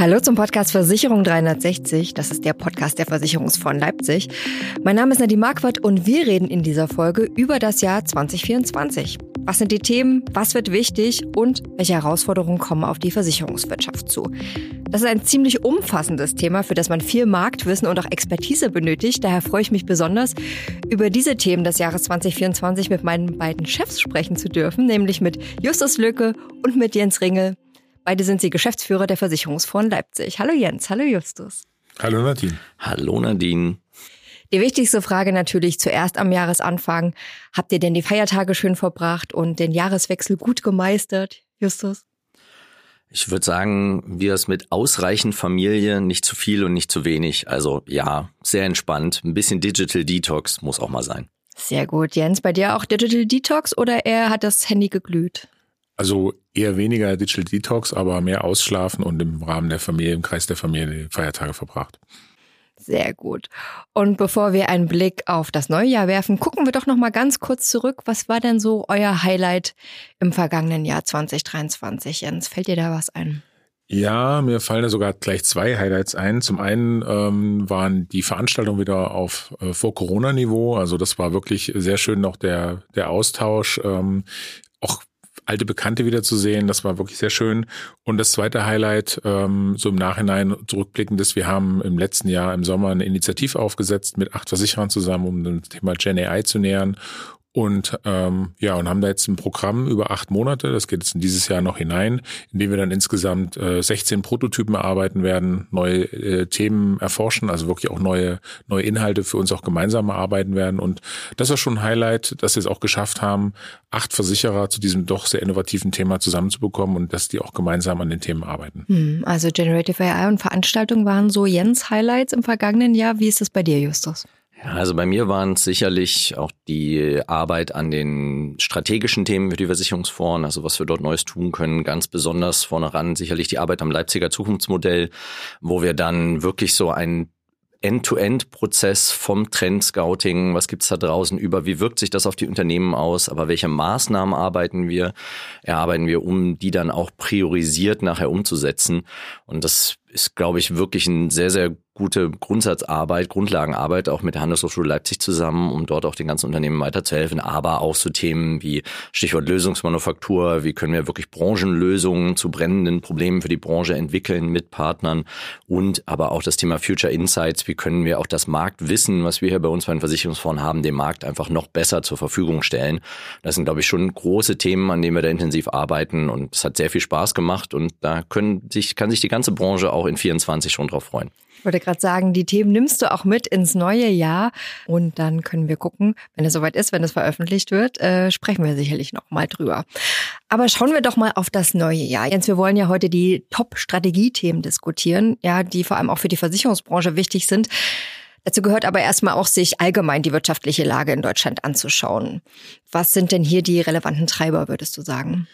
Hallo zum Podcast Versicherung 360. Das ist der Podcast der Versicherungsfonds Leipzig. Mein Name ist Nadine Marquardt und wir reden in dieser Folge über das Jahr 2024. Was sind die Themen? Was wird wichtig? Und welche Herausforderungen kommen auf die Versicherungswirtschaft zu? Das ist ein ziemlich umfassendes Thema, für das man viel Marktwissen und auch Expertise benötigt. Daher freue ich mich besonders, über diese Themen des Jahres 2024 mit meinen beiden Chefs sprechen zu dürfen, nämlich mit Justus Lücke und mit Jens Ringel. Beide sind sie Geschäftsführer der Versicherungsfonds Leipzig. Hallo Jens, hallo Justus. Hallo Nadine. Hallo Nadine. Die wichtigste Frage natürlich zuerst am Jahresanfang. Habt ihr denn die Feiertage schön verbracht und den Jahreswechsel gut gemeistert, Justus? Ich würde sagen, wir es mit ausreichend Familie, nicht zu viel und nicht zu wenig. Also ja, sehr entspannt. Ein bisschen Digital Detox muss auch mal sein. Sehr gut. Jens, bei dir auch Digital Detox oder er hat das Handy geglüht? Also eher weniger Digital Detox, aber mehr ausschlafen und im Rahmen der Familie, im Kreis der Familie die Feiertage verbracht. Sehr gut. Und bevor wir einen Blick auf das neue Jahr werfen, gucken wir doch noch mal ganz kurz zurück. Was war denn so euer Highlight im vergangenen Jahr 2023? Jens, fällt dir da was ein? Ja, mir fallen da sogar gleich zwei Highlights ein. Zum einen ähm, waren die Veranstaltungen wieder auf äh, vor Corona-Niveau. Also das war wirklich sehr schön noch der der Austausch. Ähm, auch alte Bekannte wiederzusehen. Das war wirklich sehr schön. Und das zweite Highlight, ähm, so im Nachhinein zurückblickend ist, wir haben im letzten Jahr im Sommer eine Initiative aufgesetzt mit acht Versicherern zusammen, um dem Thema Gen AI zu nähern. Und ähm, ja, und haben da jetzt ein Programm über acht Monate, das geht jetzt in dieses Jahr noch hinein, in dem wir dann insgesamt äh, 16 Prototypen erarbeiten werden, neue äh, Themen erforschen, also wirklich auch neue, neue Inhalte für uns auch gemeinsam erarbeiten werden. Und das war schon ein Highlight, dass wir es auch geschafft haben, acht Versicherer zu diesem doch sehr innovativen Thema zusammenzubekommen und dass die auch gemeinsam an den Themen arbeiten. Hm, also Generative AI und Veranstaltungen waren so Jens Highlights im vergangenen Jahr. Wie ist das bei dir, Justus? Also bei mir waren es sicherlich auch die Arbeit an den strategischen Themen für die Versicherungsfonds, also was wir dort Neues tun können. Ganz besonders vorne ran sicherlich die Arbeit am Leipziger Zukunftsmodell, wo wir dann wirklich so ein End-to-End-Prozess vom Trend-Scouting, was gibt's da draußen über, wie wirkt sich das auf die Unternehmen aus, aber welche Maßnahmen arbeiten wir, erarbeiten wir, um die dann auch priorisiert nachher umzusetzen. Und das ist, glaube ich, wirklich ein sehr, sehr gute Grundsatzarbeit, Grundlagenarbeit auch mit der Handelshochschule Leipzig zusammen, um dort auch den ganzen Unternehmen weiterzuhelfen, aber auch so Themen wie Stichwort Lösungsmanufaktur, wie können wir wirklich Branchenlösungen zu brennenden Problemen für die Branche entwickeln mit Partnern und aber auch das Thema Future Insights, wie können wir auch das Marktwissen, was wir hier bei uns bei den Versicherungsfonds haben, dem Markt einfach noch besser zur Verfügung stellen. Das sind, glaube ich, schon große Themen, an denen wir da intensiv arbeiten und es hat sehr viel Spaß gemacht und da können sich, kann sich die ganze Branche auch in 24 schon drauf freuen. Ich wollte gerade sagen, die Themen nimmst du auch mit ins neue Jahr und dann können wir gucken, wenn es soweit ist, wenn es veröffentlicht wird, äh, sprechen wir sicherlich noch mal drüber. Aber schauen wir doch mal auf das neue Jahr. Jens, wir wollen ja heute die Top-Strategiethemen diskutieren, ja, die vor allem auch für die Versicherungsbranche wichtig sind. Dazu gehört aber erstmal auch, sich allgemein die wirtschaftliche Lage in Deutschland anzuschauen. Was sind denn hier die relevanten Treiber, würdest du sagen?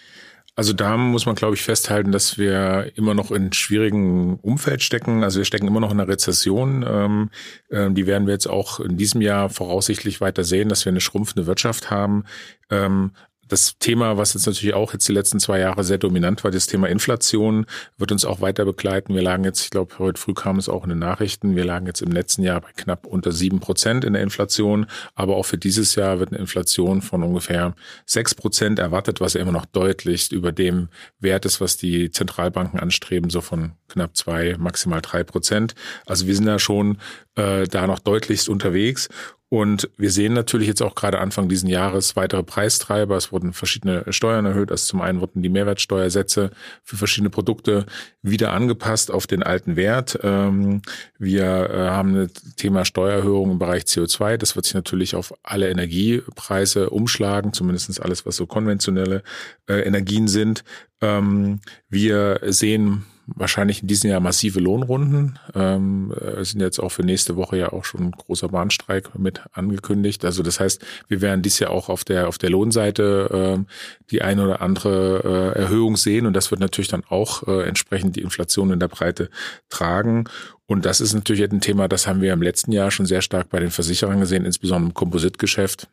Also da muss man, glaube ich, festhalten, dass wir immer noch in schwierigen Umfeld stecken. Also wir stecken immer noch in einer Rezession. Ähm, äh, die werden wir jetzt auch in diesem Jahr voraussichtlich weiter sehen, dass wir eine schrumpfende Wirtschaft haben. Ähm, das Thema, was jetzt natürlich auch jetzt die letzten zwei Jahre sehr dominant war, das Thema Inflation, wird uns auch weiter begleiten. Wir lagen jetzt, ich glaube, heute früh kam es auch in den Nachrichten, wir lagen jetzt im letzten Jahr bei knapp unter sieben Prozent in der Inflation. Aber auch für dieses Jahr wird eine Inflation von ungefähr sechs Prozent erwartet, was ja immer noch deutlich über dem Wert ist, was die Zentralbanken anstreben, so von knapp zwei, maximal drei Prozent. Also wir sind da schon äh, da noch deutlichst unterwegs. Und wir sehen natürlich jetzt auch gerade Anfang diesen Jahres weitere Preistreiber. Es wurden verschiedene Steuern erhöht. Also zum einen wurden die Mehrwertsteuersätze für verschiedene Produkte wieder angepasst auf den alten Wert. Ähm, wir äh, haben ein Thema Steuererhöhung im Bereich CO2. Das wird sich natürlich auf alle Energiepreise umschlagen, zumindest alles, was so konventionelle äh, Energien sind. Ähm, wir sehen wahrscheinlich in diesem Jahr massive Lohnrunden. Ähm, äh, sind jetzt auch für nächste Woche ja auch schon ein großer Bahnstreik mit angekündigt. Also das heißt, wir werden dies Jahr auch auf der auf der Lohnseite äh, die eine oder andere äh, Erhöhung sehen und das wird natürlich dann auch äh, entsprechend die Inflation in der Breite tragen. Und das ist natürlich ein Thema, das haben wir im letzten Jahr schon sehr stark bei den Versicherern gesehen, insbesondere im Kompositgeschäft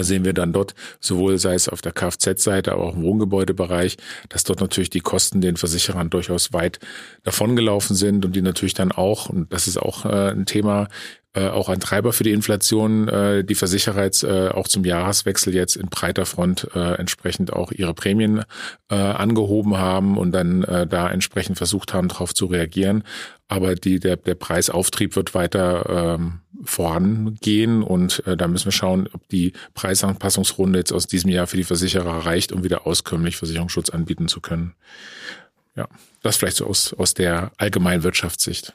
sehen wir dann dort, sowohl sei es auf der Kfz-Seite, aber auch im Wohngebäudebereich, dass dort natürlich die Kosten den Versicherern durchaus weit davongelaufen sind und die natürlich dann auch, und das ist auch äh, ein Thema, äh, auch ein Treiber für die Inflation, äh, die Versicherer jetzt äh, auch zum Jahreswechsel jetzt in breiter Front äh, entsprechend auch ihre Prämien äh, angehoben haben und dann äh, da entsprechend versucht haben, darauf zu reagieren. Aber die, der, der Preisauftrieb wird weiter ähm, vorangehen und äh, da müssen wir schauen, ob die Preisanpassungsrunde jetzt aus diesem Jahr für die Versicherer reicht, um wieder auskömmlich Versicherungsschutz anbieten zu können. Ja, das vielleicht so aus, aus der allgemeinen Wirtschaftssicht.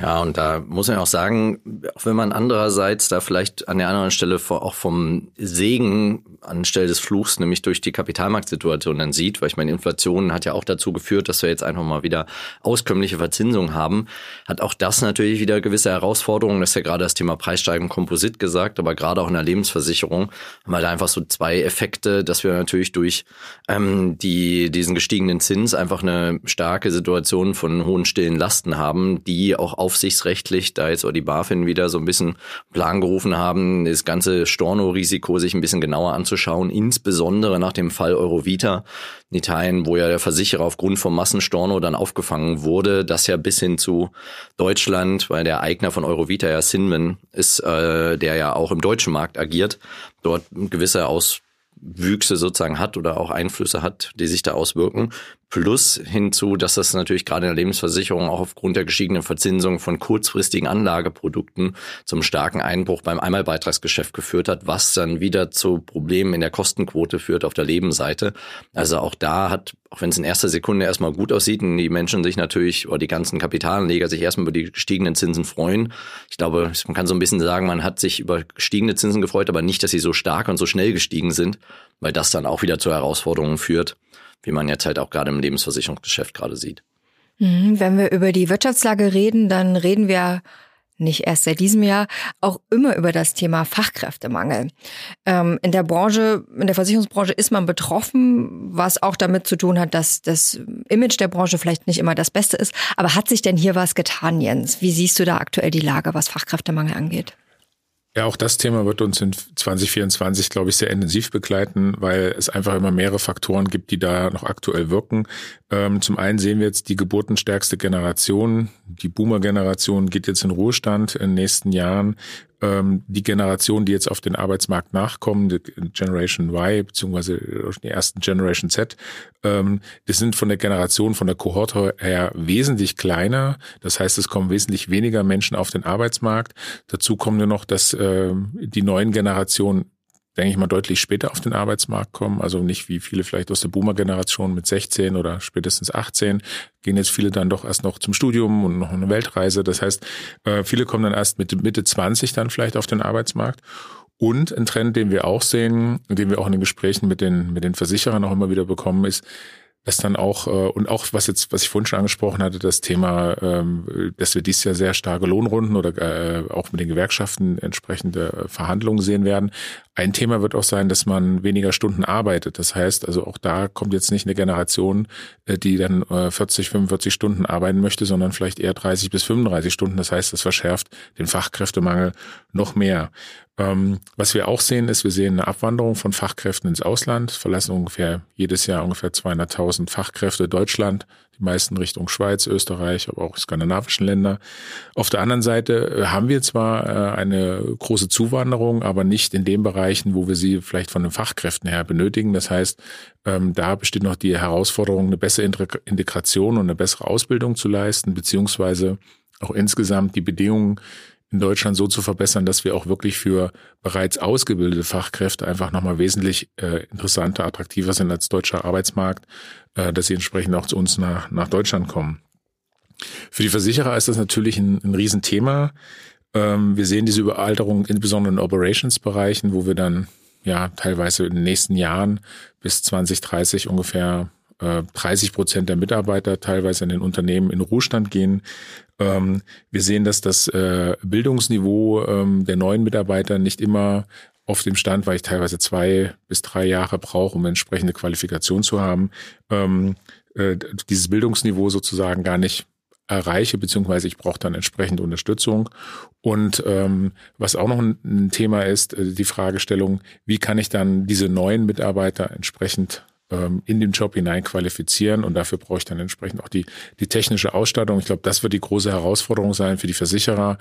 Ja, und da muss man auch sagen, auch wenn man andererseits da vielleicht an der anderen Stelle auch vom Segen anstelle des Fluchs, nämlich durch die Kapitalmarktsituation dann sieht, weil ich meine, Inflation hat ja auch dazu geführt, dass wir jetzt einfach mal wieder auskömmliche Verzinsung haben, hat auch das natürlich wieder gewisse Herausforderungen. Das ist ja gerade das Thema Preissteigerung Komposit gesagt, aber gerade auch in der Lebensversicherung haben wir da einfach so zwei Effekte, dass wir natürlich durch ähm, die, diesen gestiegenen Zins einfach eine starke Situation von hohen stillen Lasten haben, die auch aufsichtsrechtlich, da jetzt auch die BaFin wieder so ein bisschen Plan gerufen haben, das ganze Storno-Risiko sich ein bisschen genauer anzuschauen, insbesondere nach dem Fall Eurovita in Italien, wo ja der Versicherer aufgrund vom Massenstorno dann aufgefangen wurde, das ja bis hin zu Deutschland, weil der Eigner von Eurovita ja Sinman ist, äh, der ja auch im deutschen Markt agiert, dort gewisse Auswüchse sozusagen hat oder auch Einflüsse hat, die sich da auswirken. Plus hinzu, dass das natürlich gerade in der Lebensversicherung auch aufgrund der gestiegenen Verzinsung von kurzfristigen Anlageprodukten zum starken Einbruch beim Einmalbeitragsgeschäft geführt hat, was dann wieder zu Problemen in der Kostenquote führt auf der Lebenseite. Also auch da hat, auch wenn es in erster Sekunde erstmal gut aussieht und die Menschen sich natürlich oder die ganzen Kapitalanleger sich erstmal über die gestiegenen Zinsen freuen. Ich glaube, man kann so ein bisschen sagen, man hat sich über gestiegene Zinsen gefreut, aber nicht, dass sie so stark und so schnell gestiegen sind, weil das dann auch wieder zu Herausforderungen führt wie man jetzt halt auch gerade im Lebensversicherungsgeschäft gerade sieht. Mhm, wenn wir über die Wirtschaftslage reden, dann reden wir nicht erst seit diesem Jahr, auch immer über das Thema Fachkräftemangel. Ähm, in der Branche, in der Versicherungsbranche ist man betroffen, was auch damit zu tun hat, dass das Image der Branche vielleicht nicht immer das Beste ist. Aber hat sich denn hier was getan, Jens? Wie siehst du da aktuell die Lage, was Fachkräftemangel angeht? Ja, auch das Thema wird uns in 2024, glaube ich, sehr intensiv begleiten, weil es einfach immer mehrere Faktoren gibt, die da noch aktuell wirken. Ähm, zum einen sehen wir jetzt die geburtenstärkste Generation, die Boomer-Generation geht jetzt in Ruhestand in den nächsten Jahren ähm, die Generation, die jetzt auf den Arbeitsmarkt nachkommen, die Generation Y beziehungsweise die ersten Generation Z, ähm, das sind von der Generation, von der Kohorte her wesentlich kleiner. Das heißt, es kommen wesentlich weniger Menschen auf den Arbeitsmarkt. Dazu kommen wir noch, dass äh, die neuen Generationen denke ich mal, deutlich später auf den Arbeitsmarkt kommen. Also nicht wie viele vielleicht aus der Boomer-Generation mit 16 oder spätestens 18. Gehen jetzt viele dann doch erst noch zum Studium und noch eine Weltreise. Das heißt, äh, viele kommen dann erst mit Mitte 20 dann vielleicht auf den Arbeitsmarkt. Und ein Trend, den wir auch sehen, den wir auch in den Gesprächen mit den, mit den Versicherern auch immer wieder bekommen, ist, dass dann auch, äh, und auch was jetzt, was ich vorhin schon angesprochen hatte, das Thema, ähm, dass wir dies Jahr sehr starke Lohnrunden oder äh, auch mit den Gewerkschaften entsprechende Verhandlungen sehen werden. Ein Thema wird auch sein, dass man weniger Stunden arbeitet. Das heißt, also auch da kommt jetzt nicht eine Generation, äh, die dann äh, 40, 45 Stunden arbeiten möchte, sondern vielleicht eher 30 bis 35 Stunden. Das heißt, das verschärft den Fachkräftemangel noch mehr. Ähm, was wir auch sehen, ist, wir sehen eine Abwanderung von Fachkräften ins Ausland, verlassen ungefähr jedes Jahr ungefähr 200.000 Fachkräfte Deutschland, die meisten Richtung Schweiz, Österreich, aber auch skandinavischen Länder. Auf der anderen Seite äh, haben wir zwar äh, eine große Zuwanderung, aber nicht in den Bereichen, wo wir sie vielleicht von den Fachkräften her benötigen. Das heißt, ähm, da besteht noch die Herausforderung, eine bessere Integration und eine bessere Ausbildung zu leisten, beziehungsweise auch insgesamt die Bedingungen in Deutschland so zu verbessern, dass wir auch wirklich für bereits ausgebildete Fachkräfte einfach nochmal wesentlich äh, interessanter, attraktiver sind als deutscher Arbeitsmarkt, äh, dass sie entsprechend auch zu uns nach, nach Deutschland kommen. Für die Versicherer ist das natürlich ein, ein Riesenthema. Ähm, wir sehen diese Überalterung insbesondere in Operations-Bereichen, wo wir dann ja teilweise in den nächsten Jahren bis 2030 ungefähr 30 äh, Prozent der Mitarbeiter teilweise in den Unternehmen in Ruhestand gehen. Ähm, wir sehen, dass das äh, Bildungsniveau ähm, der neuen Mitarbeiter nicht immer auf dem Stand, weil ich teilweise zwei bis drei Jahre brauche, um entsprechende Qualifikation zu haben, ähm, äh, dieses Bildungsniveau sozusagen gar nicht erreiche, beziehungsweise ich brauche dann entsprechende Unterstützung. Und ähm, was auch noch ein, Thema ist, die Fragestellung, wie kann ich dann diese neuen Mitarbeiter entsprechend ähm, in den Job hinein qualifizieren und dafür brauche ich dann entsprechend auch die, die technische Ausstattung. Ich glaube, das wird die große Herausforderung sein für die Versicherer,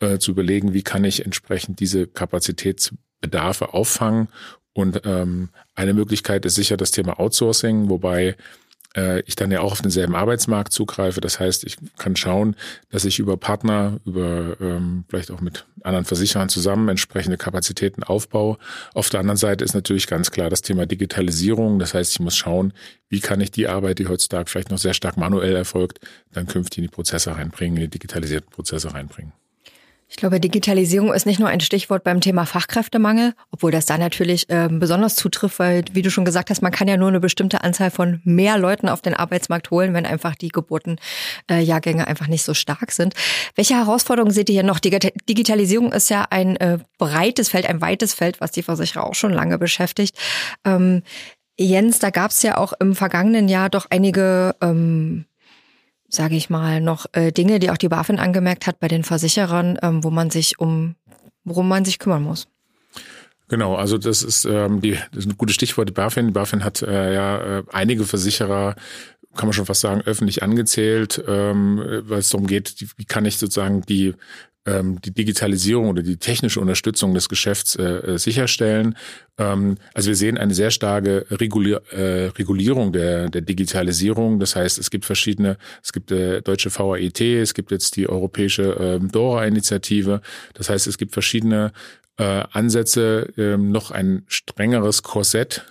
äh, zu überlegen, wie kann ich entsprechend diese Kapazitätsbedarfe auffangen. Und ähm, eine Möglichkeit ist sicher das Thema Outsourcing, wobei äh, ich dann ja auch auf denselben Arbeitsmarkt zugreife. Das heißt, ich kann schauen, dass ich über Partner, über ähm, vielleicht auch mit anderen Versicherern zusammen entsprechende Kapazitäten aufbaue. Auf der anderen Seite ist natürlich ganz klar das Thema Digitalisierung. Das heißt, ich muss schauen, wie kann ich die Arbeit, die heutzutage vielleicht noch sehr stark manuell erfolgt, dann künftig in die Prozesse reinbringen, in die digitalisierten Prozesse reinbringen. Ich glaube, Digitalisierung ist nicht nur ein Stichwort beim Thema Fachkräftemangel, obwohl das da natürlich äh, besonders zutrifft, weil, wie du schon gesagt hast, man kann ja nur eine bestimmte Anzahl von mehr Leuten auf den Arbeitsmarkt holen, wenn einfach die Geburtenjahrgänge äh, einfach nicht so stark sind. Welche Herausforderungen seht ihr hier noch? Digitalisierung ist ja ein äh, breites Feld, ein weites Feld, was die Versicherer auch schon lange beschäftigt. Ähm, Jens, da gab es ja auch im vergangenen Jahr doch einige ähm, sage ich mal, noch äh, Dinge, die auch die BaFin angemerkt hat bei den Versicherern, ähm, wo man sich um, worum man sich kümmern muss. Genau, also das ist, ähm, die, das ist ein gutes Stichwort, die BaFin. Die BaFin hat äh, ja äh, einige Versicherer kann man schon fast sagen, öffentlich angezählt, ähm, weil es darum geht, wie kann ich sozusagen die ähm, die Digitalisierung oder die technische Unterstützung des Geschäfts äh, äh, sicherstellen. Ähm, also wir sehen eine sehr starke Regulier äh, Regulierung der, der Digitalisierung. Das heißt, es gibt verschiedene, es gibt äh, deutsche VAIT, es gibt jetzt die europäische äh, DORA-Initiative. Das heißt, es gibt verschiedene äh, Ansätze, äh, noch ein strengeres Korsett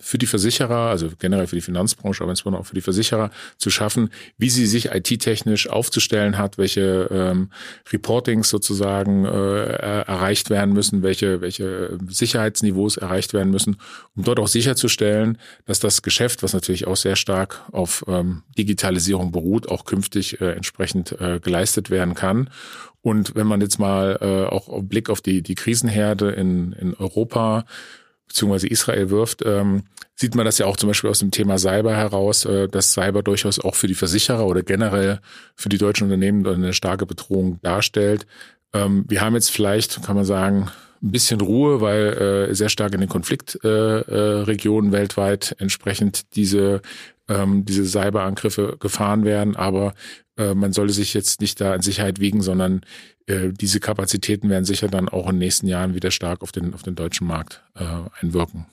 für die Versicherer, also generell für die Finanzbranche, aber insbesondere auch für die Versicherer zu schaffen, wie sie sich IT-technisch aufzustellen hat, welche ähm, Reportings sozusagen äh, erreicht werden müssen, welche, welche Sicherheitsniveaus erreicht werden müssen, um dort auch sicherzustellen, dass das Geschäft, was natürlich auch sehr stark auf ähm, Digitalisierung beruht, auch künftig äh, entsprechend äh, geleistet werden kann. Und wenn man jetzt mal äh, auch Blick auf die, die Krisenherde in, in Europa beziehungsweise Israel wirft, ähm, sieht man das ja auch zum Beispiel aus dem Thema Cyber heraus, äh, dass Cyber durchaus auch für die Versicherer oder generell für die deutschen Unternehmen eine starke Bedrohung darstellt. Ähm, wir haben jetzt vielleicht, kann man sagen, ein bisschen Ruhe, weil äh, sehr stark in den Konfliktregionen äh, äh, weltweit entsprechend diese ähm, diese Cyberangriffe gefahren werden. Aber äh, man sollte sich jetzt nicht da in Sicherheit wiegen, sondern äh, diese Kapazitäten werden sicher dann auch in den nächsten Jahren wieder stark auf den, auf den deutschen Markt äh, einwirken.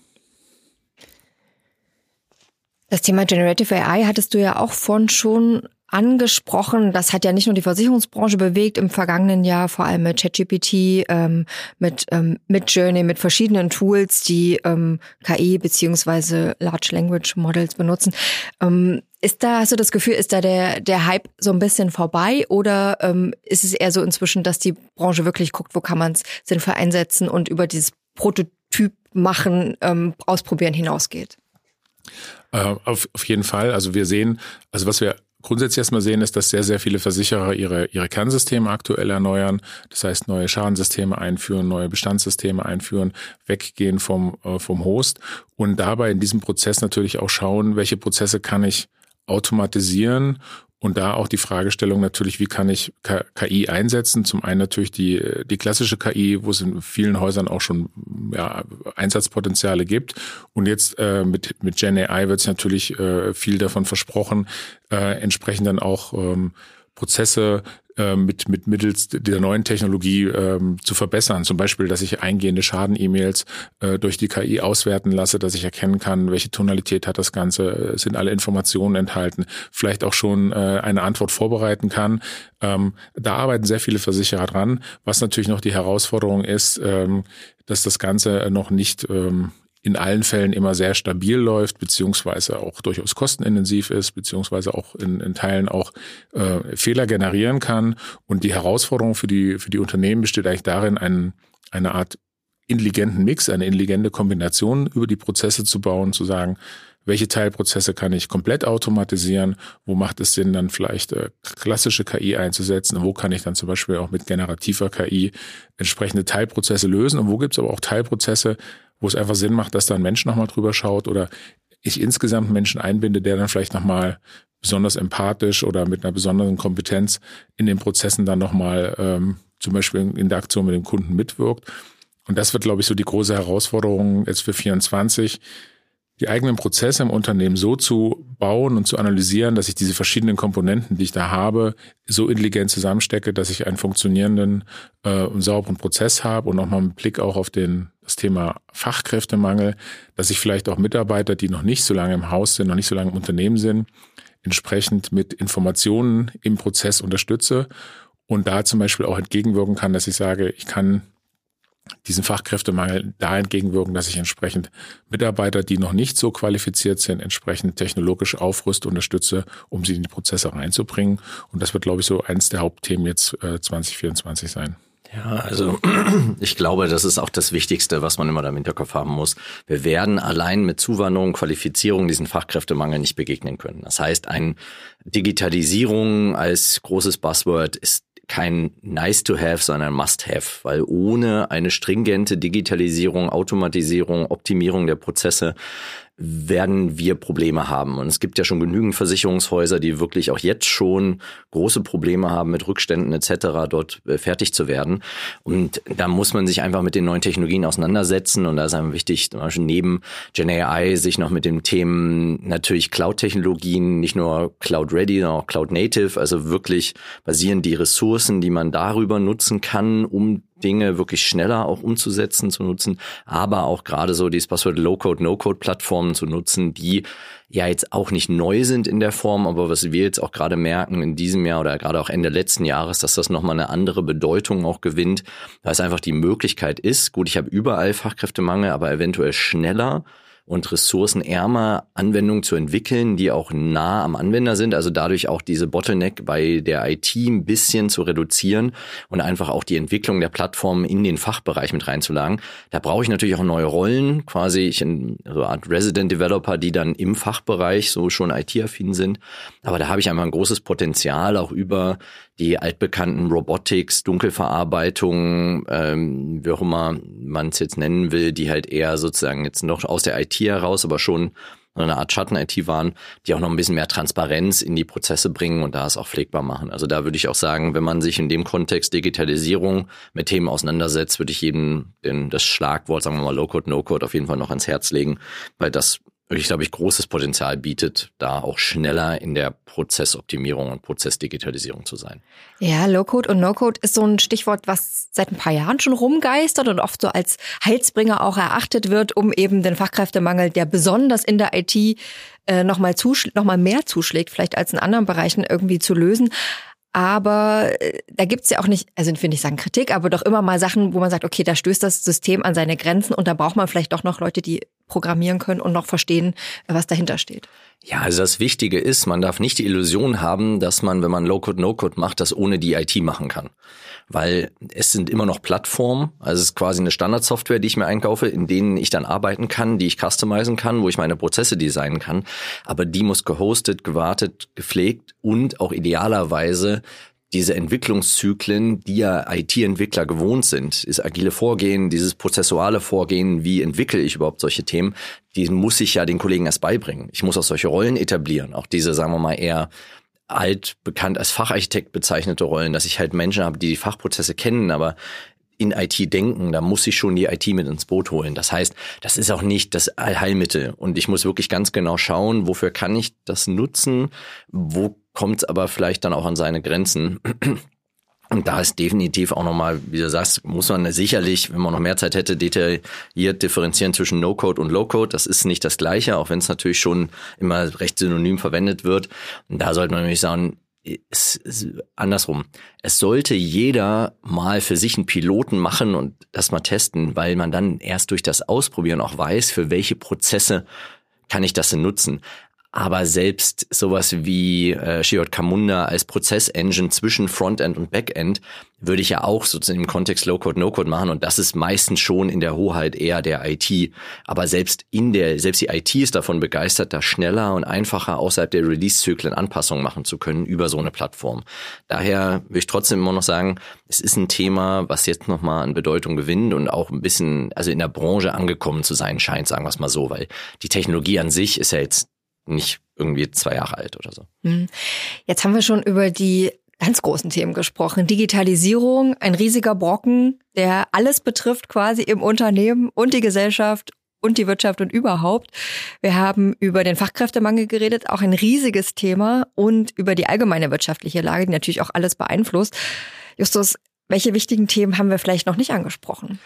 Das Thema Generative AI hattest du ja auch von schon angesprochen. Das hat ja nicht nur die Versicherungsbranche bewegt im vergangenen Jahr, vor allem mit ChatGPT, ähm, mit, ähm, mit Journey, mit verschiedenen Tools, die ähm, KI beziehungsweise Large Language Models benutzen. Ähm, ist da, hast du das Gefühl, ist da der, der Hype so ein bisschen vorbei oder ähm, ist es eher so inzwischen, dass die Branche wirklich guckt, wo kann man es sinnvoll einsetzen und über dieses Prototyp machen, ähm, ausprobieren hinausgeht? Äh, auf, auf jeden Fall. Also wir sehen, also was wir grundsätzlich erstmal sehen, ist, dass sehr, sehr viele Versicherer ihre, ihre Kernsysteme aktuell erneuern. Das heißt, neue Schadensysteme einführen, neue Bestandssysteme einführen, weggehen vom, äh, vom Host und dabei in diesem Prozess natürlich auch schauen, welche Prozesse kann ich automatisieren und da auch die Fragestellung natürlich, wie kann ich KI einsetzen? Zum einen natürlich die, die klassische KI, wo es in vielen Häusern auch schon ja, Einsatzpotenziale gibt. Und jetzt äh, mit, mit Gen AI wird es natürlich äh, viel davon versprochen, äh, entsprechend dann auch ähm, Prozesse äh, mit, mit mittels dieser neuen Technologie ähm, zu verbessern. Zum Beispiel, dass ich eingehende Schaden-E-Mails äh, durch die KI auswerten lasse, dass ich erkennen kann, welche Tonalität hat das Ganze, äh, sind alle Informationen enthalten, vielleicht auch schon äh, eine Antwort vorbereiten kann. Ähm, da arbeiten sehr viele Versicherer dran. Was natürlich noch die Herausforderung ist, ähm, dass das Ganze noch nicht ähm, in allen Fällen immer sehr stabil läuft, beziehungsweise auch durchaus kostenintensiv ist, beziehungsweise auch in, in Teilen auch äh, Fehler generieren kann. Und die Herausforderung für die, für die Unternehmen besteht eigentlich darin, einen, eine Art intelligenten Mix, eine intelligente Kombination über die Prozesse zu bauen, zu sagen, welche Teilprozesse kann ich komplett automatisieren, wo macht es Sinn, dann vielleicht äh, klassische KI einzusetzen, wo kann ich dann zum Beispiel auch mit generativer KI entsprechende Teilprozesse lösen? Und wo gibt es aber auch Teilprozesse, wo es einfach Sinn macht, dass da ein Mensch nochmal drüber schaut oder ich insgesamt Menschen einbinde, der dann vielleicht nochmal besonders empathisch oder mit einer besonderen Kompetenz in den Prozessen dann nochmal ähm, zum Beispiel in Interaktion mit dem Kunden mitwirkt. Und das wird, glaube ich, so die große Herausforderung jetzt für 24, die eigenen Prozesse im Unternehmen so zu bauen und zu analysieren, dass ich diese verschiedenen Komponenten, die ich da habe, so intelligent zusammenstecke, dass ich einen funktionierenden äh, und sauberen Prozess habe und nochmal einen Blick auch auf den, das Thema Fachkräftemangel, dass ich vielleicht auch Mitarbeiter, die noch nicht so lange im Haus sind, noch nicht so lange im Unternehmen sind, entsprechend mit Informationen im Prozess unterstütze und da zum Beispiel auch entgegenwirken kann, dass ich sage, ich kann diesen Fachkräftemangel da entgegenwirken, dass ich entsprechend Mitarbeiter, die noch nicht so qualifiziert sind, entsprechend technologisch aufrüste, unterstütze, um sie in die Prozesse reinzubringen. Und das wird, glaube ich, so eins der Hauptthemen jetzt äh, 2024 sein. Ja, also ich glaube, das ist auch das Wichtigste, was man immer da im Hinterkopf haben muss. Wir werden allein mit Zuwanderung, Qualifizierung diesen Fachkräftemangel nicht begegnen können. Das heißt, ein Digitalisierung als großes Buzzword ist kein nice to have, sondern must have, weil ohne eine stringente Digitalisierung, Automatisierung, Optimierung der Prozesse werden wir Probleme haben. Und es gibt ja schon genügend Versicherungshäuser, die wirklich auch jetzt schon große Probleme haben mit Rückständen etc. dort äh, fertig zu werden. Und da muss man sich einfach mit den neuen Technologien auseinandersetzen. Und da ist einem wichtig, zum Beispiel neben Gen AI sich noch mit den Themen natürlich Cloud-Technologien, nicht nur Cloud-Ready, sondern auch Cloud-Native, also wirklich basieren die Ressourcen, die man darüber nutzen kann, um Dinge wirklich schneller auch umzusetzen, zu nutzen, aber auch gerade so dieses Passwort Low-Code, No-Code-Plattformen zu nutzen, die ja jetzt auch nicht neu sind in der Form, aber was wir jetzt auch gerade merken in diesem Jahr oder gerade auch Ende letzten Jahres, dass das nochmal eine andere Bedeutung auch gewinnt, weil es einfach die Möglichkeit ist, gut, ich habe überall Fachkräftemangel, aber eventuell schneller und ressourcenärmer Anwendungen zu entwickeln, die auch nah am Anwender sind. Also dadurch auch diese Bottleneck bei der IT ein bisschen zu reduzieren und einfach auch die Entwicklung der Plattform in den Fachbereich mit reinzulagen. Da brauche ich natürlich auch neue Rollen, quasi ich in so eine Art Resident Developer, die dann im Fachbereich so schon IT-affin sind. Aber da habe ich einfach ein großes Potenzial auch über die altbekannten Robotics, Dunkelverarbeitung, ähm, wie auch immer man es jetzt nennen will, die halt eher sozusagen jetzt noch aus der IT heraus, aber schon eine Art Schatten-IT waren, die auch noch ein bisschen mehr Transparenz in die Prozesse bringen und da es auch pflegbar machen. Also da würde ich auch sagen, wenn man sich in dem Kontext Digitalisierung mit Themen auseinandersetzt, würde ich jedem den, das Schlagwort, sagen wir mal Low-Code, No-Code auf jeden Fall noch ans Herz legen, weil das wirklich, glaube ich, großes Potenzial bietet, da auch schneller in der Prozessoptimierung und Prozessdigitalisierung zu sein. Ja, Low-Code und No-Code ist so ein Stichwort, was seit ein paar Jahren schon rumgeistert und oft so als Heilsbringer auch erachtet wird, um eben den Fachkräftemangel, der besonders in der IT äh, nochmal noch mal mehr zuschlägt, vielleicht als in anderen Bereichen irgendwie zu lösen. Aber äh, da gibt's ja auch nicht, also ich will nicht sagen Kritik, aber doch immer mal Sachen, wo man sagt, okay, da stößt das System an seine Grenzen und da braucht man vielleicht doch noch Leute, die programmieren können und noch verstehen, was dahinter steht. Ja, also das Wichtige ist, man darf nicht die Illusion haben, dass man, wenn man Low-Code, No-Code macht, das ohne die IT machen kann. Weil es sind immer noch Plattformen, also es ist quasi eine Standardsoftware, die ich mir einkaufe, in denen ich dann arbeiten kann, die ich customizen kann, wo ich meine Prozesse designen kann. Aber die muss gehostet, gewartet, gepflegt und auch idealerweise diese Entwicklungszyklen, die ja IT-Entwickler gewohnt sind, ist agile Vorgehen, dieses prozessuale Vorgehen, wie entwickle ich überhaupt solche Themen, die muss ich ja den Kollegen erst beibringen. Ich muss auch solche Rollen etablieren, auch diese, sagen wir mal, eher alt bekannt als Facharchitekt bezeichnete Rollen, dass ich halt Menschen habe, die die Fachprozesse kennen, aber in IT denken, da muss ich schon die IT mit ins Boot holen. Das heißt, das ist auch nicht das Allheilmittel. Und ich muss wirklich ganz genau schauen, wofür kann ich das nutzen, wo kommt es aber vielleicht dann auch an seine Grenzen. Und da ist definitiv auch nochmal, wie du sagst, muss man sicherlich, wenn man noch mehr Zeit hätte, detailliert differenzieren zwischen No-Code und Low-Code. Das ist nicht das Gleiche, auch wenn es natürlich schon immer recht synonym verwendet wird. Und da sollte man nämlich sagen, es, es, andersrum. Es sollte jeder mal für sich einen Piloten machen und das mal testen, weil man dann erst durch das Ausprobieren auch weiß, für welche Prozesse kann ich das denn nutzen. Aber selbst sowas wie äh, Shiot Kamunda als Prozessengine zwischen Frontend und Backend würde ich ja auch sozusagen im Kontext Low-Code, No-Code machen und das ist meistens schon in der Hoheit eher der IT. Aber selbst in der, selbst die IT ist davon begeistert, da schneller und einfacher außerhalb der Release-Zyklen Anpassungen machen zu können über so eine Plattform. Daher würde ich trotzdem immer noch sagen, es ist ein Thema, was jetzt nochmal an Bedeutung gewinnt und auch ein bisschen, also in der Branche angekommen zu sein scheint, sagen wir es mal so, weil die Technologie an sich ist ja jetzt nicht irgendwie zwei Jahre alt oder so. Hm. Jetzt haben wir schon über die ganz großen Themen gesprochen. Digitalisierung, ein riesiger Brocken, der alles betrifft quasi im Unternehmen und die Gesellschaft und die Wirtschaft und überhaupt. Wir haben über den Fachkräftemangel geredet, auch ein riesiges Thema und über die allgemeine wirtschaftliche Lage, die natürlich auch alles beeinflusst. Justus, welche wichtigen Themen haben wir vielleicht noch nicht angesprochen?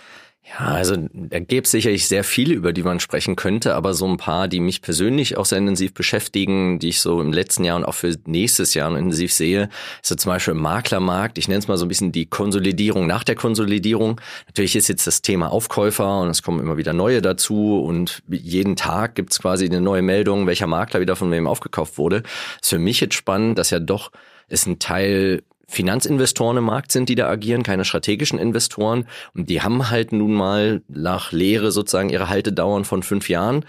Ja, also da gäbe es sicherlich sehr viele, über die man sprechen könnte, aber so ein paar, die mich persönlich auch sehr intensiv beschäftigen, die ich so im letzten Jahr und auch für nächstes Jahr intensiv sehe, ist so zum Beispiel im Maklermarkt. Ich nenne es mal so ein bisschen die Konsolidierung nach der Konsolidierung. Natürlich ist jetzt das Thema Aufkäufer und es kommen immer wieder neue dazu und jeden Tag gibt es quasi eine neue Meldung, welcher Makler wieder von wem aufgekauft wurde. ist für mich jetzt spannend, dass ja doch es ein Teil Finanzinvestoren im Markt sind, die da agieren, keine strategischen Investoren. Und die haben halt nun mal nach Lehre sozusagen ihre Haltedauern von fünf Jahren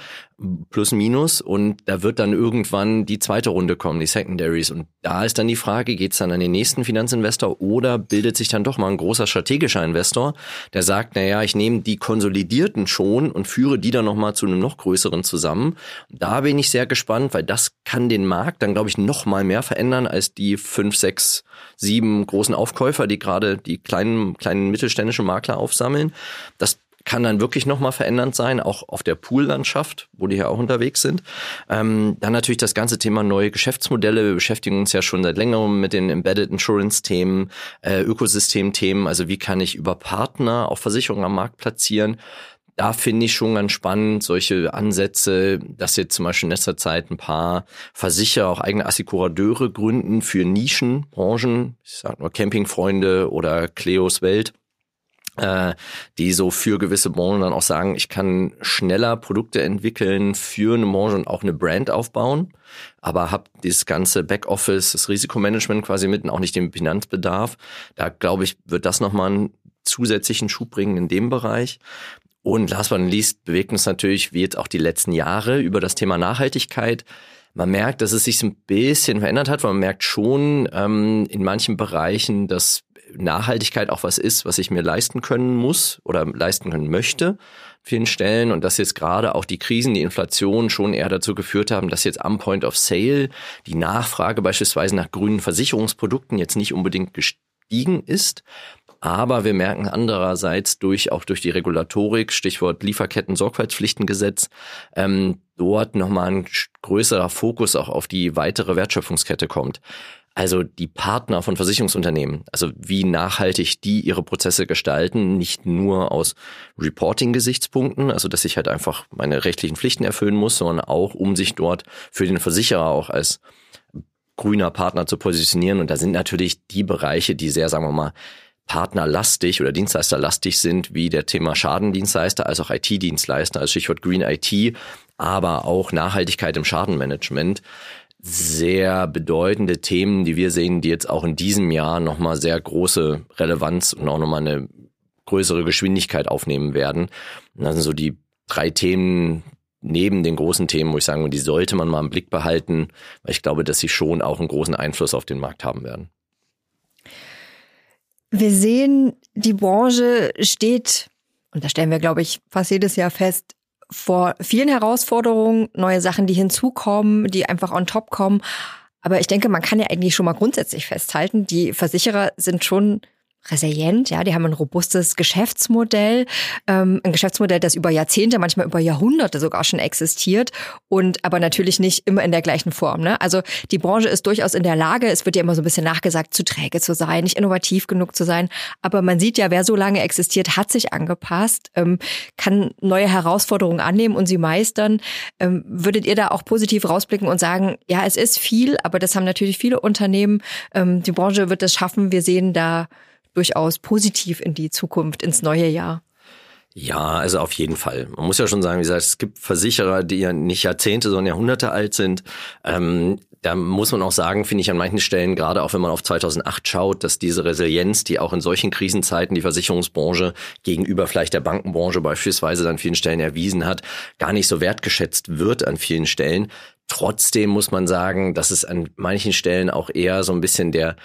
plus minus und da wird dann irgendwann die zweite Runde kommen, die Secondaries und da ist dann die Frage, geht's dann an den nächsten Finanzinvestor oder bildet sich dann doch mal ein großer strategischer Investor, der sagt, na ja, ich nehme die konsolidierten schon und führe die dann nochmal zu einem noch größeren zusammen. Da bin ich sehr gespannt, weil das kann den Markt dann glaube ich noch mal mehr verändern als die fünf, sechs, sieben großen Aufkäufer, die gerade die kleinen kleinen mittelständischen Makler aufsammeln. Das kann dann wirklich nochmal verändernd sein, auch auf der Poollandschaft, wo die ja auch unterwegs sind. Ähm, dann natürlich das ganze Thema neue Geschäftsmodelle. Wir beschäftigen uns ja schon seit längerem mit den Embedded Insurance-Themen, äh, Ökosystem-Themen. Also wie kann ich über Partner auch Versicherungen am Markt platzieren? da finde ich schon ganz spannend solche Ansätze, dass jetzt zum Beispiel in letzter Zeit ein paar Versicherer auch eigene Assikurateure gründen für Nischenbranchen, ich sag nur Campingfreunde oder Cleos Welt die so für gewisse Branchen dann auch sagen, ich kann schneller Produkte entwickeln für eine Branche und auch eine Brand aufbauen, aber habe dieses ganze Backoffice, das Risikomanagement quasi mitten, auch nicht den Finanzbedarf. Da glaube ich, wird das nochmal einen zusätzlichen Schub bringen in dem Bereich. Und last but not least bewegt uns natürlich, wie jetzt auch die letzten Jahre, über das Thema Nachhaltigkeit. Man merkt, dass es sich ein bisschen verändert hat, weil man merkt schon ähm, in manchen Bereichen, dass Nachhaltigkeit auch was ist, was ich mir leisten können muss oder leisten können möchte vielen Stellen und dass jetzt gerade auch die Krisen, die Inflation schon eher dazu geführt haben, dass jetzt am Point of Sale die Nachfrage beispielsweise nach grünen Versicherungsprodukten jetzt nicht unbedingt gestiegen ist. Aber wir merken andererseits durch auch durch die Regulatorik, Stichwort Lieferketten-Sorgfaltspflichtengesetz, ähm, dort nochmal ein größerer Fokus auch auf die weitere Wertschöpfungskette kommt. Also die Partner von Versicherungsunternehmen, also wie nachhaltig die ihre Prozesse gestalten, nicht nur aus Reporting-Gesichtspunkten, also dass ich halt einfach meine rechtlichen Pflichten erfüllen muss, sondern auch, um sich dort für den Versicherer auch als grüner Partner zu positionieren. Und da sind natürlich die Bereiche, die sehr, sagen wir mal, partnerlastig oder dienstleisterlastig sind, wie der Thema Schadendienstleister, als auch IT-Dienstleister, als Stichwort Green IT, aber auch Nachhaltigkeit im Schadenmanagement sehr bedeutende Themen, die wir sehen, die jetzt auch in diesem Jahr nochmal sehr große Relevanz und auch nochmal eine größere Geschwindigkeit aufnehmen werden. Und das sind so die drei Themen neben den großen Themen, wo ich sagen würde, die sollte man mal im Blick behalten, weil ich glaube, dass sie schon auch einen großen Einfluss auf den Markt haben werden. Wir sehen, die Branche steht, und da stellen wir, glaube ich, fast jedes Jahr fest, vor vielen Herausforderungen, neue Sachen, die hinzukommen, die einfach on top kommen. Aber ich denke, man kann ja eigentlich schon mal grundsätzlich festhalten, die Versicherer sind schon resilient, ja, die haben ein robustes Geschäftsmodell, ähm, ein Geschäftsmodell, das über Jahrzehnte, manchmal über Jahrhunderte sogar schon existiert und aber natürlich nicht immer in der gleichen Form. Ne? Also die Branche ist durchaus in der Lage, es wird ja immer so ein bisschen nachgesagt, zu träge zu sein, nicht innovativ genug zu sein, aber man sieht ja, wer so lange existiert, hat sich angepasst, ähm, kann neue Herausforderungen annehmen und sie meistern. Ähm, würdet ihr da auch positiv rausblicken und sagen, ja, es ist viel, aber das haben natürlich viele Unternehmen, ähm, die Branche wird es schaffen, wir sehen da durchaus positiv in die Zukunft, ins neue Jahr. Ja, also auf jeden Fall. Man muss ja schon sagen, wie gesagt, es gibt Versicherer, die ja nicht Jahrzehnte, sondern Jahrhunderte alt sind. Ähm, da muss man auch sagen, finde ich an manchen Stellen, gerade auch wenn man auf 2008 schaut, dass diese Resilienz, die auch in solchen Krisenzeiten die Versicherungsbranche gegenüber vielleicht der Bankenbranche beispielsweise an vielen Stellen erwiesen hat, gar nicht so wertgeschätzt wird an vielen Stellen. Trotzdem muss man sagen, dass es an manchen Stellen auch eher so ein bisschen der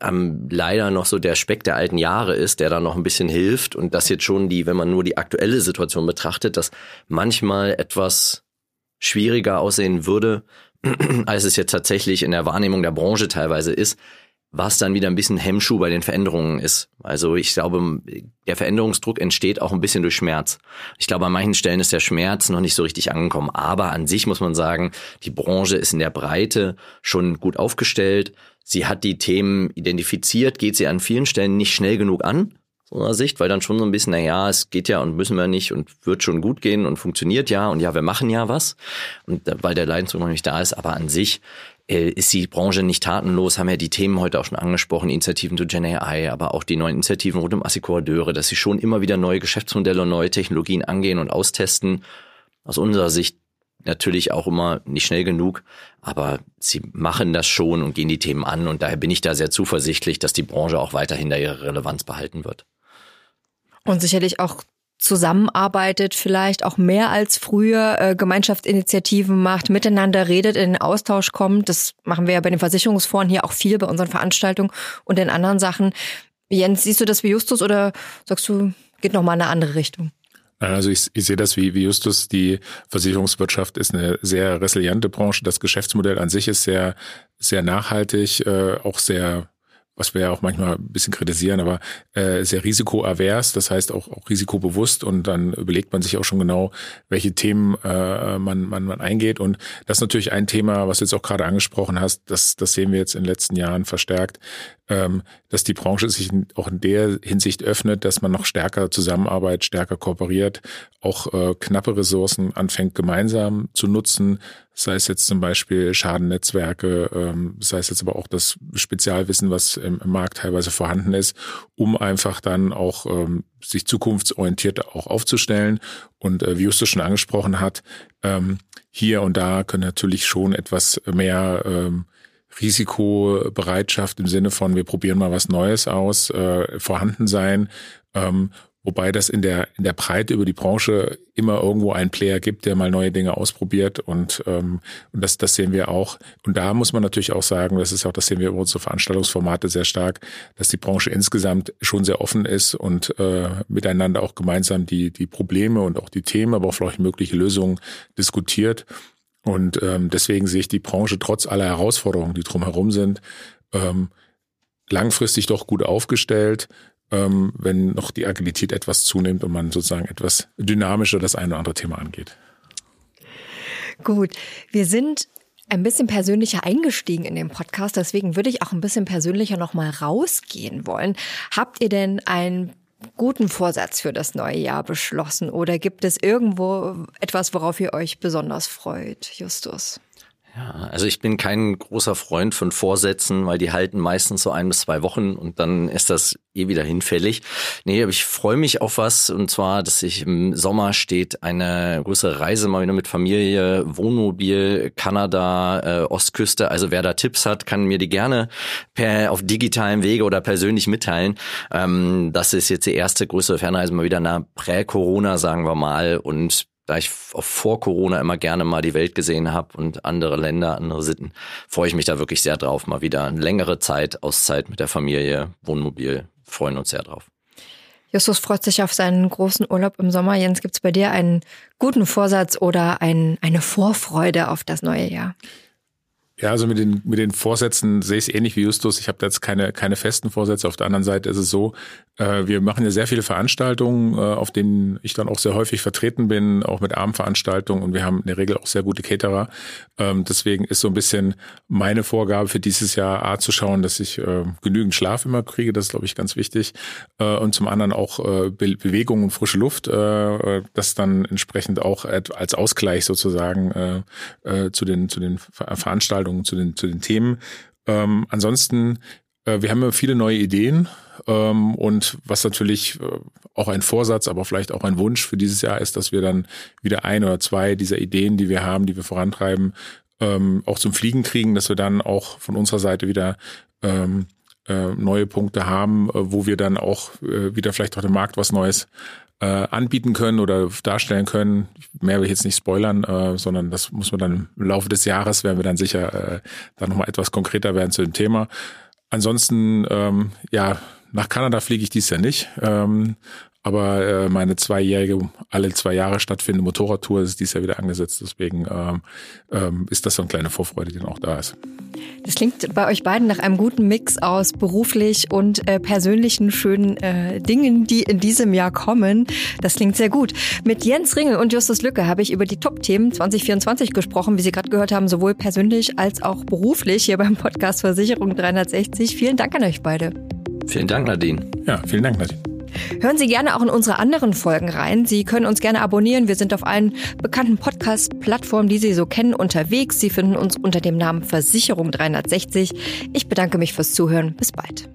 ähm, leider noch so der Speck der alten Jahre ist, der da noch ein bisschen hilft und das jetzt schon die, wenn man nur die aktuelle Situation betrachtet, dass manchmal etwas schwieriger aussehen würde, als es jetzt tatsächlich in der Wahrnehmung der Branche teilweise ist, was dann wieder ein bisschen Hemmschuh bei den Veränderungen ist. Also ich glaube, der Veränderungsdruck entsteht auch ein bisschen durch Schmerz. Ich glaube, an manchen Stellen ist der Schmerz noch nicht so richtig angekommen. Aber an sich muss man sagen, die Branche ist in der Breite schon gut aufgestellt. Sie hat die Themen identifiziert, geht sie an vielen Stellen nicht schnell genug an, so einer Sicht, weil dann schon so ein bisschen, na ja, es geht ja und müssen wir nicht und wird schon gut gehen und funktioniert ja und ja, wir machen ja was. Und weil der Leidensdruck noch nicht da ist, aber an sich äh, ist die Branche nicht tatenlos, haben ja die Themen heute auch schon angesprochen, Initiativen zu Gen AI, aber auch die neuen Initiativen rund um Assekurateure, dass sie schon immer wieder neue Geschäftsmodelle und neue Technologien angehen und austesten. Aus unserer Sicht natürlich auch immer nicht schnell genug, aber sie machen das schon und gehen die Themen an und daher bin ich da sehr zuversichtlich, dass die Branche auch weiterhin da ihre Relevanz behalten wird. Und sicherlich auch zusammenarbeitet, vielleicht auch mehr als früher, äh, Gemeinschaftsinitiativen macht, miteinander redet, in den Austausch kommt. Das machen wir ja bei den Versicherungsfonds hier auch viel bei unseren Veranstaltungen und in anderen Sachen. Jens, siehst du das wie Justus oder sagst du, geht noch mal in eine andere Richtung? Also ich, ich sehe das wie, wie Justus. Die Versicherungswirtschaft ist eine sehr resiliente Branche. Das Geschäftsmodell an sich ist sehr, sehr nachhaltig, äh, auch sehr was wir ja auch manchmal ein bisschen kritisieren, aber äh, sehr risikoavers, das heißt auch, auch risikobewusst und dann überlegt man sich auch schon genau, welche Themen äh, man, man, man eingeht. Und das ist natürlich ein Thema, was du jetzt auch gerade angesprochen hast, das, das sehen wir jetzt in den letzten Jahren verstärkt, dass die Branche sich auch in der Hinsicht öffnet, dass man noch stärker zusammenarbeitet, stärker kooperiert, auch äh, knappe Ressourcen anfängt gemeinsam zu nutzen, sei es jetzt zum Beispiel Schadennetzwerke, ähm, sei es jetzt aber auch das Spezialwissen, was im, im Markt teilweise vorhanden ist, um einfach dann auch ähm, sich zukunftsorientiert auch aufzustellen. Und äh, wie Justus schon angesprochen hat, ähm, hier und da können natürlich schon etwas mehr ähm, Risikobereitschaft im Sinne von, wir probieren mal was Neues aus, äh, vorhanden sein. Ähm, wobei das in der, in der Breite über die Branche immer irgendwo einen Player gibt, der mal neue Dinge ausprobiert und, ähm, und das, das sehen wir auch. Und da muss man natürlich auch sagen, das ist auch, das sehen wir über unsere Veranstaltungsformate sehr stark, dass die Branche insgesamt schon sehr offen ist und äh, miteinander auch gemeinsam die, die Probleme und auch die Themen, aber auch vielleicht mögliche Lösungen diskutiert. Und ähm, deswegen sehe ich die Branche trotz aller Herausforderungen, die drumherum sind, ähm, langfristig doch gut aufgestellt, ähm, wenn noch die Agilität etwas zunimmt und man sozusagen etwas dynamischer das eine oder andere Thema angeht. Gut, wir sind ein bisschen persönlicher eingestiegen in den Podcast, deswegen würde ich auch ein bisschen persönlicher noch mal rausgehen wollen. Habt ihr denn ein guten Vorsatz für das neue Jahr beschlossen oder gibt es irgendwo etwas, worauf ihr euch besonders freut, Justus? Ja, also ich bin kein großer Freund von Vorsätzen, weil die halten meistens so ein bis zwei Wochen und dann ist das eh wieder hinfällig. Nee, aber ich freue mich auf was und zwar, dass ich im Sommer steht eine größere Reise mal wieder mit Familie, Wohnmobil, Kanada, äh, Ostküste. Also wer da Tipps hat, kann mir die gerne per auf digitalem Wege oder persönlich mitteilen. Ähm, das ist jetzt die erste größere Fernreise mal wieder nach Prä-Corona, sagen wir mal und da ich vor Corona immer gerne mal die Welt gesehen habe und andere Länder, andere Sitten, freue ich mich da wirklich sehr drauf. Mal wieder eine längere Zeit, Auszeit mit der Familie, Wohnmobil, freuen uns sehr drauf. Justus freut sich auf seinen großen Urlaub im Sommer. Jens, gibt es bei dir einen guten Vorsatz oder ein, eine Vorfreude auf das neue Jahr? Ja, also mit den, mit den Vorsätzen sehe ich es ähnlich wie Justus. Ich habe da jetzt keine, keine festen Vorsätze. Auf der anderen Seite ist es so, äh, wir machen ja sehr viele Veranstaltungen, äh, auf denen ich dann auch sehr häufig vertreten bin, auch mit Abendveranstaltungen und wir haben in der Regel auch sehr gute Caterer. Ähm, deswegen ist so ein bisschen meine Vorgabe für dieses Jahr A zu schauen, dass ich äh, genügend Schlaf immer kriege, das ist, glaube ich, ganz wichtig. Äh, und zum anderen auch äh, Be Bewegung und frische Luft, äh, das dann entsprechend auch als Ausgleich sozusagen äh, äh, zu den, zu den Veranstaltungen Veranstaltungen zu den, zu den Themen. Ähm, ansonsten, äh, wir haben ja viele neue Ideen ähm, und was natürlich äh, auch ein Vorsatz, aber vielleicht auch ein Wunsch für dieses Jahr ist, dass wir dann wieder ein oder zwei dieser Ideen, die wir haben, die wir vorantreiben, ähm, auch zum Fliegen kriegen, dass wir dann auch von unserer Seite wieder ähm, äh, neue Punkte haben, äh, wo wir dann auch äh, wieder vielleicht auch dem Markt was Neues äh, anbieten können oder darstellen können. Mehr will ich jetzt nicht spoilern, äh, sondern das muss man dann im Laufe des Jahres, werden wir dann sicher äh, dann nochmal etwas konkreter werden zu dem Thema. Ansonsten, ähm, ja, nach Kanada fliege ich dies Jahr nicht. Ähm, Aber äh, meine zweijährige, alle zwei Jahre stattfindende Motorradtour ist dies Jahr wieder angesetzt. Deswegen ähm, ähm, ist das so eine kleine Vorfreude, die auch da ist. Das klingt bei euch beiden nach einem guten Mix aus beruflich und äh, persönlichen schönen äh, Dingen, die in diesem Jahr kommen. Das klingt sehr gut. Mit Jens Ringel und Justus Lücke habe ich über die Top-Themen 2024 gesprochen, wie Sie gerade gehört haben, sowohl persönlich als auch beruflich hier beim Podcast Versicherung 360. Vielen Dank an euch beide. Vielen Dank, Nadine. Ja, vielen Dank, Nadine. Hören Sie gerne auch in unsere anderen Folgen rein. Sie können uns gerne abonnieren. Wir sind auf allen bekannten Podcast-Plattformen, die Sie so kennen, unterwegs. Sie finden uns unter dem Namen Versicherung 360. Ich bedanke mich fürs Zuhören. Bis bald.